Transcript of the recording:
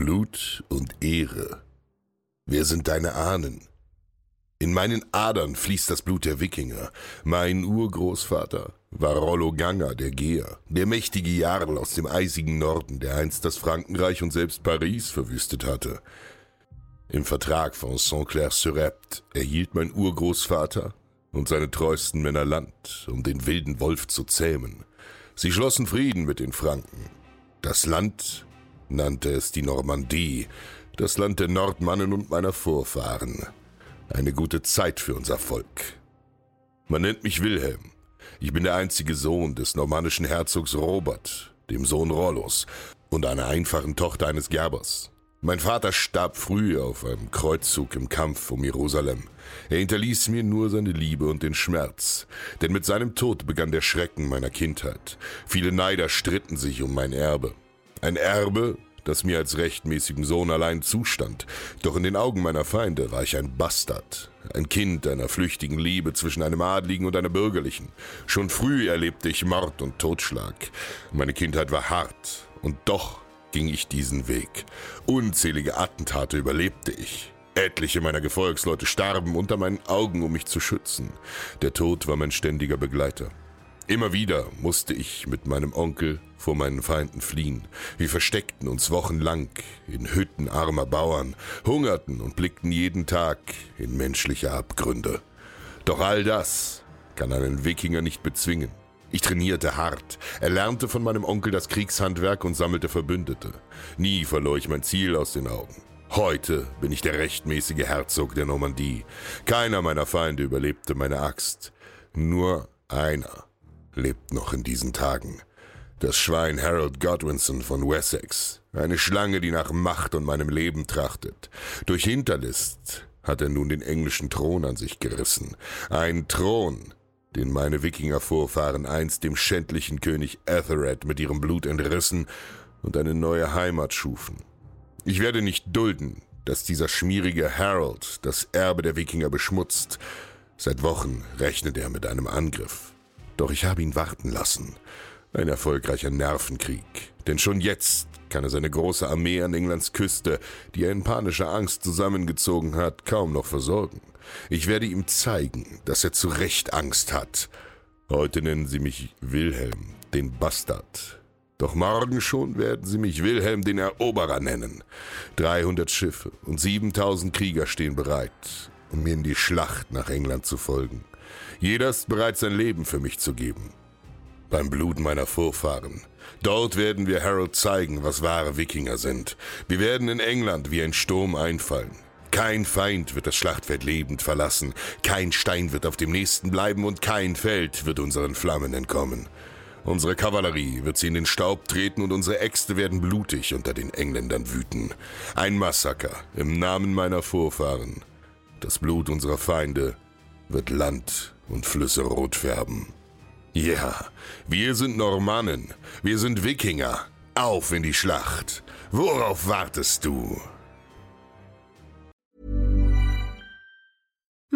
Blut und Ehre. Wer sind deine Ahnen? In meinen Adern fließt das Blut der Wikinger. Mein Urgroßvater war Rollo Ganga, der Geher, der mächtige Jarl aus dem eisigen Norden, der einst das Frankenreich und selbst Paris verwüstet hatte. Im Vertrag von Saint-Clair-sur-Epte erhielt mein Urgroßvater und seine treuesten Männer Land, um den wilden Wolf zu zähmen. Sie schlossen Frieden mit den Franken. Das Land nannte es die Normandie, das Land der Nordmannen und meiner Vorfahren. Eine gute Zeit für unser Volk. Man nennt mich Wilhelm. Ich bin der einzige Sohn des normannischen Herzogs Robert, dem Sohn Rollos, und einer einfachen Tochter eines Gerbers. Mein Vater starb früh auf einem Kreuzzug im Kampf um Jerusalem. Er hinterließ mir nur seine Liebe und den Schmerz, denn mit seinem Tod begann der Schrecken meiner Kindheit. Viele Neider stritten sich um mein Erbe. Ein Erbe, das mir als rechtmäßigem Sohn allein zustand. Doch in den Augen meiner Feinde war ich ein Bastard, ein Kind einer flüchtigen Liebe zwischen einem Adligen und einer Bürgerlichen. Schon früh erlebte ich Mord und Totschlag. Meine Kindheit war hart, und doch ging ich diesen Weg. Unzählige Attentate überlebte ich. Etliche meiner Gefolgsleute starben unter meinen Augen, um mich zu schützen. Der Tod war mein ständiger Begleiter. Immer wieder musste ich mit meinem Onkel vor meinen Feinden fliehen. Wir versteckten uns wochenlang in Hütten armer Bauern, hungerten und blickten jeden Tag in menschliche Abgründe. Doch all das kann einen Wikinger nicht bezwingen. Ich trainierte hart, erlernte von meinem Onkel das Kriegshandwerk und sammelte Verbündete. Nie verlor ich mein Ziel aus den Augen. Heute bin ich der rechtmäßige Herzog der Normandie. Keiner meiner Feinde überlebte meine Axt. Nur einer lebt noch in diesen Tagen. Das Schwein Harold Godwinson von Wessex. Eine Schlange, die nach Macht und meinem Leben trachtet. Durch Hinterlist hat er nun den englischen Thron an sich gerissen. Ein Thron, den meine Wikinger-Vorfahren einst dem schändlichen König Ethelred mit ihrem Blut entrissen und eine neue Heimat schufen. Ich werde nicht dulden, dass dieser schmierige Harold das Erbe der Wikinger beschmutzt. Seit Wochen rechnet er mit einem Angriff. Doch ich habe ihn warten lassen. Ein erfolgreicher Nervenkrieg. Denn schon jetzt kann er seine große Armee an Englands Küste, die er in panischer Angst zusammengezogen hat, kaum noch versorgen. Ich werde ihm zeigen, dass er zu Recht Angst hat. Heute nennen sie mich Wilhelm, den Bastard. Doch morgen schon werden sie mich Wilhelm den Eroberer nennen. 300 Schiffe und 7000 Krieger stehen bereit, um mir in die Schlacht nach England zu folgen. Jeder ist bereit, sein Leben für mich zu geben. Beim Blut meiner Vorfahren. Dort werden wir Harold zeigen, was wahre Wikinger sind. Wir werden in England wie ein Sturm einfallen. Kein Feind wird das Schlachtfeld lebend verlassen, kein Stein wird auf dem nächsten bleiben und kein Feld wird unseren Flammen entkommen. Unsere Kavallerie wird sie in den Staub treten und unsere Äxte werden blutig unter den Engländern wüten. Ein Massaker im Namen meiner Vorfahren. Das Blut unserer Feinde wird Land und Flüsse rot färben. Ja, wir sind Normannen, wir sind Wikinger. Auf in die Schlacht. Worauf wartest du?